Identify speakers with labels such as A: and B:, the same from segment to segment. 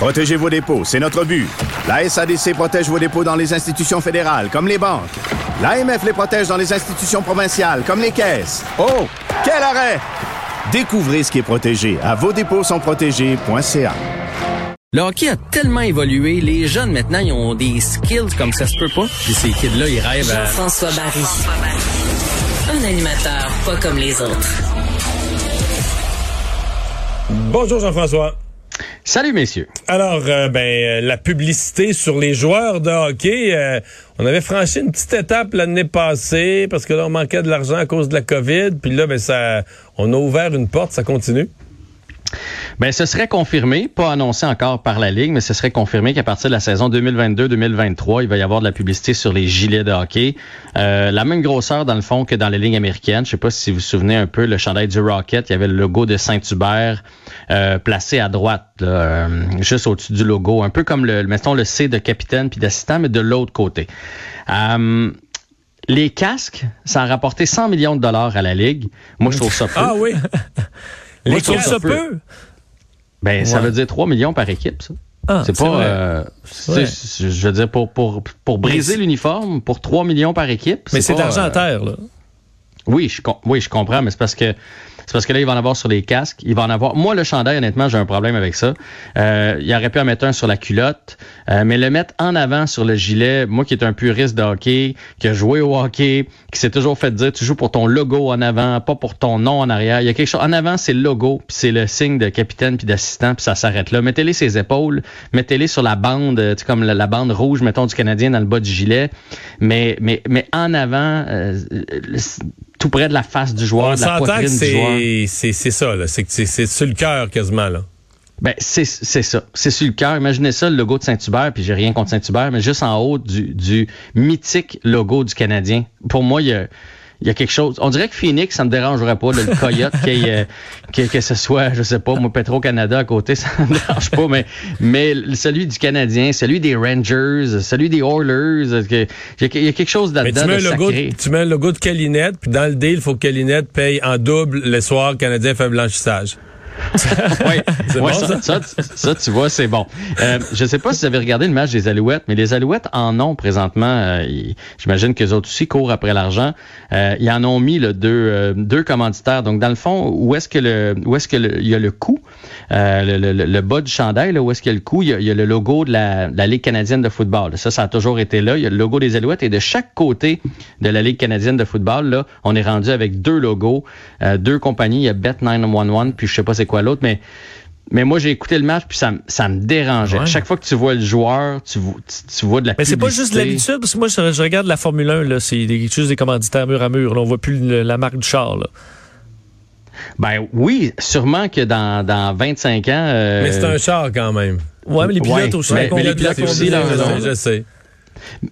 A: Protégez vos dépôts, c'est notre but. La SADC protège vos dépôts dans les institutions fédérales, comme les banques. L'AMF les protège dans les institutions provinciales, comme les caisses. Oh, quel arrêt! Découvrez ce qui est protégé à vos dépôts sont protégés.ca.
B: Le hockey a tellement évolué, les jeunes maintenant, ils ont des skills comme ça se peut pas. Puis ces kids-là, ils rêvent à...
C: Jean-François Barry. Un animateur pas comme les autres.
D: Bonjour Jean-François.
B: Salut messieurs.
D: Alors, euh, ben, euh, la publicité sur les joueurs de hockey, euh, on avait franchi une petite étape l'année passée parce que là, on manquait de l'argent à cause de la COVID. Puis là, ben, ça, on a ouvert une porte, ça continue.
B: Ben, ce serait confirmé, pas annoncé encore par la Ligue, mais ce serait confirmé qu'à partir de la saison 2022-2023, il va y avoir de la publicité sur les gilets de hockey. Euh, la même grosseur, dans le fond, que dans les lignes américaines. Je sais pas si vous vous souvenez un peu, le chandail du Rocket, il y avait le logo de Saint-Hubert euh, placé à droite, là, euh, juste au-dessus du logo. Un peu comme, le, mettons, le C de capitaine puis d'assistant, mais de l'autre côté. Euh, les casques, ça a rapporté 100 millions de dollars à la Ligue. Moi, je trouve ça peu.
D: Ah oui.
B: Moi,
D: les
B: je trouve
D: ça
B: ça peu.
D: peut.
B: Ben, ça
D: Ouais.
B: veut dire 3 millions par équipe, ça.
D: Ah,
B: c'est pas, euh,
D: Ouais.
B: je veux dire, pour, pour, pour briser l'uniforme, pour 3 millions par équipe.
D: Mais c'est de l'argent à
B: euh,
D: terre, là.
B: Oui, je, oui, je comprends, mais c'est parce que c'est parce que là, il va en avoir sur les casques. Il va en avoir. Moi, le chandail, honnêtement, j'ai un problème avec ça. Euh, il aurait pu en mettre un sur la culotte, euh, mais le mettre en avant sur le gilet, moi qui est un puriste de hockey, qui a joué au hockey, qui s'est toujours fait dire, tu joues pour ton logo en avant, pas pour ton nom en arrière. Il y a quelque chose. En avant, c'est le logo, puis c'est le signe de capitaine puis d'assistant, puis ça s'arrête là. Mettez-les ses épaules, mettez-les sur la bande, euh, tu comme la, bande rouge, mettons, du Canadien dans le bas du gilet. Mais, mais, mais en avant, euh, tout près de la face du joueur,
D: On
B: de la
D: que
B: poitrine du joueur.
D: c'est, ça, là. C'est c'est, c'est sur le cœur quasiment, là.
B: Ben, c'est c'est ça. C'est sur le cœur. Imaginez ça, le logo de Saint-Hubert, puis j'ai rien contre Saint-Hubert, mais juste en haut du, du mythique logo du Canadien. Pour moi, il y a, il y a quelque chose. On dirait que Phoenix, ça me dérangerait pas, là, le Coyote, ait, euh, que, que ce soit, je sais pas, moi, Petro-Canada à côté, ça me dérange pas, mais, mais celui du Canadien, celui des Rangers, celui des Oilers, que- il y a- quelque chose là-dedans
D: tu mets,
B: de sacré.
D: de- tu mets un logo de Calinette, puis dans le deal, il faut que Calinette paye en double le soir Canadien fait blanchissage.
B: Oui, Ouais,
D: bon,
B: ça, ça, tu- ça, tu vois, c'est bon. Euh, je sais pas si vous avez regardé le match des Alouettes, mais les Alouettes en ont présentement. euh, J'imagine que les autres aussi courent après l'argent. Euh, ils en ont mis là, deux, euh, deux commanditaires. Donc, dans le fond, où est-ce que le, où est-ce que le- il y a le coup, euh, le, le- le- le bas du chandail, là, où est-ce qu'il y a le coup, il y a, il y a le logo de la, de la Ligue canadienne de football. Ça, ça a toujours été là. Il y a le logo des Alouettes et de chaque côté de la Ligue canadienne de football, là, on est rendu avec deux logos, euh, deux compagnies. Il y a Bet911, puis je sais pas c'est quoi l'autre, mais mais moi, j'ai écouté le match, puis ça, me- ça me dérangeait.
D: Ouais.
B: Chaque fois que tu vois le joueur, tu, vois- tu, tu vois de la
E: Mais c'est pas juste l'habitude, parce que moi, je, je regarde la Formule 1, là, c'est des, juste des commanditaires mur à mur. Là, on voit plus le- la marque du char. Là.
B: Ben oui, sûrement que dans, dans 25 ans... euh,
D: Mais c'est un char quand même.
E: Ouais, mais les pilotes
B: Ouais,
E: aussi.
B: mais-
E: la
B: mais les
E: combinaison,
B: pilotes aussi, là,
D: je sais.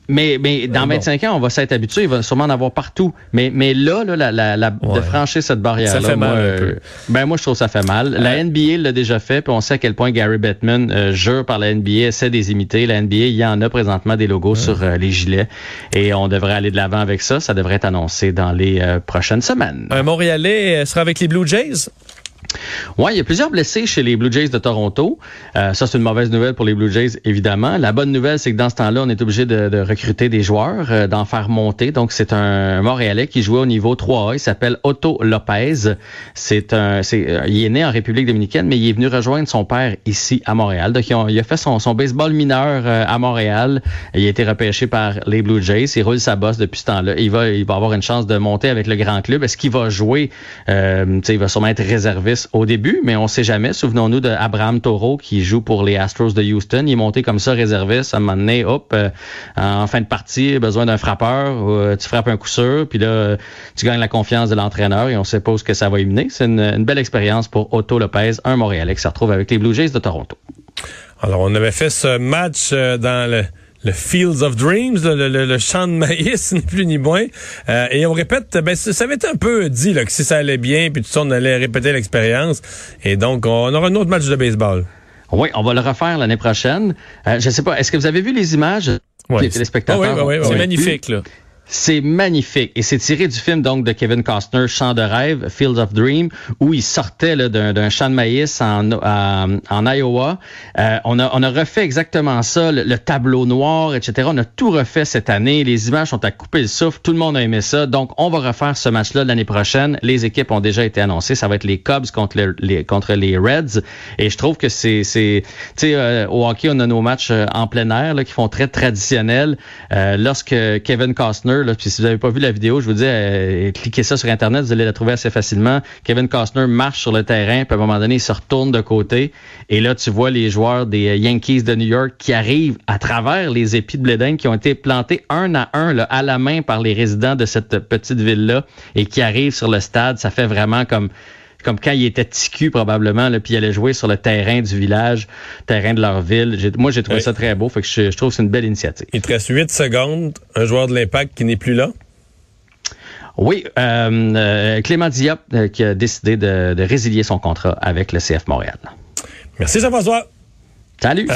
B: Mais, mais dans
D: bon.
B: 25 ans, on va s'être habitué. Il va sûrement en avoir partout. Mais, mais là, là la, la, la- de franchir cette barrière
E: Ça fait mal un peu.
B: Ben moi, je trouve que ça fait mal. La NBA l'a déjà fait, puis on sait à quel point Gary Bettman euh, jure par la NBA, essaie des imiter. La NBA, il y en a présentement des logos sur euh, les gilets. Et on devrait aller de l'avant avec ça. Ça devrait être annoncé dans les euh, prochaines semaines.
E: Un Montréalais euh, sera avec les Blue Jays?
B: Ouais, il y a plusieurs blessés chez les Blue Jays de Toronto. Euh, ça, c'est une mauvaise nouvelle pour les Blue Jays, évidemment. La bonne nouvelle, c'est que dans ce temps-là, on est obligé de, de recruter des joueurs, euh, d'en faire monter. Donc, c'est un Montréalais qui jouait au niveau 3A. Il s'appelle Otto Lopez. C'est un, c'est, euh, il est né en République dominicaine, mais il est venu rejoindre son père ici à Montréal. Donc, il a, fait son, son baseball mineur euh, à Montréal. Il a été repêché par les Blue Jays. Il roule sa bosse depuis ce temps-là. Il va, il va avoir une chance de monter avec le grand club. Est-ce qu'il va jouer? Euh, il va sûrement être au début, mais on sait jamais. Souvenons-nous de Abraham Toro qui joue pour les Astros de Houston. Il est monté comme ça réserviste. À un moment hop, euh, en fin de partie, besoin d'un frappeur. euh, tu frappes un coup sûr, puis là, tu gagnes la confiance de l'entraîneur et on sait pas que ça va y mener. C'est une, une belle expérience pour Otto Lopez, un Montréalais qui se retrouve avec les Blue Jays de Toronto.
D: Alors, on avait fait ce match euh, dans le, le Fields of Dreams, le, le- le champ de maïs, ni plus ni moins. Euh, et on répète, ben, ça, ça avait été un peu dit là, que si ça allait bien, puis tout ça, on allait répéter l'expérience. Et donc, on aura un autre match de baseball.
B: Oui, on va le refaire l'année prochaine. Euh, je sais pas, est-ce que vous avez vu les images?
D: Ouais.
B: Les téléspectateurs.
D: Ah oui,
E: C'est
D: oui.
E: magnifique, là.
B: C'est magnifique. Et c'est tiré du film donc de Kevin Costner, Champ de rêve, Fields of Dream, où il sortait d'un, champ de maïs en, en, en Iowa. Euh, on, a, on a refait exactement ça, le, le tableau noir, etc. On a tout refait cette année. Les images sont à couper le souffle. Tout le monde a aimé ça. Donc, on va refaire ce match-là l'année prochaine. Les équipes ont déjà été annoncées. Ça va être les Cubs contre le- les, contre les Reds. Et je trouve que c'est... c'est tu sais, euh, au hockey, on a nos matchs euh, en plein air là, qui font très traditionnels. Euh, lorsque Kevin Costner, puis si vous n'avez pas vu la vidéo, je vous dis, euh, cliquez ça sur Internet, vous allez la trouver assez facilement. Kevin Costner marche sur le terrain, puis à un moment donné, il se retourne de côté. Et là, tu vois les joueurs des euh, Yankees de New York qui arrivent à travers les épis de blé qui ont été plantés un à un là, à la main par les résidents de cette petite ville-là et qui arrivent sur le stade. Ça fait vraiment comme comme quand il était ticu probablement, là, puis il allait jouer sur le terrain du village, terrain de leur ville. Moi, j'ai trouvé
D: Oui.
B: ça très beau, fait que je, je trouve que c'est une belle initiative.
D: Il te reste 8 secondes. Un joueur de l'impact qui n'est plus là.
B: Oui, euh, euh, Clément Diop euh, qui a décidé de, de résilier son contrat avec le CF Montréal.
D: Merci Jean-François.
B: Salut!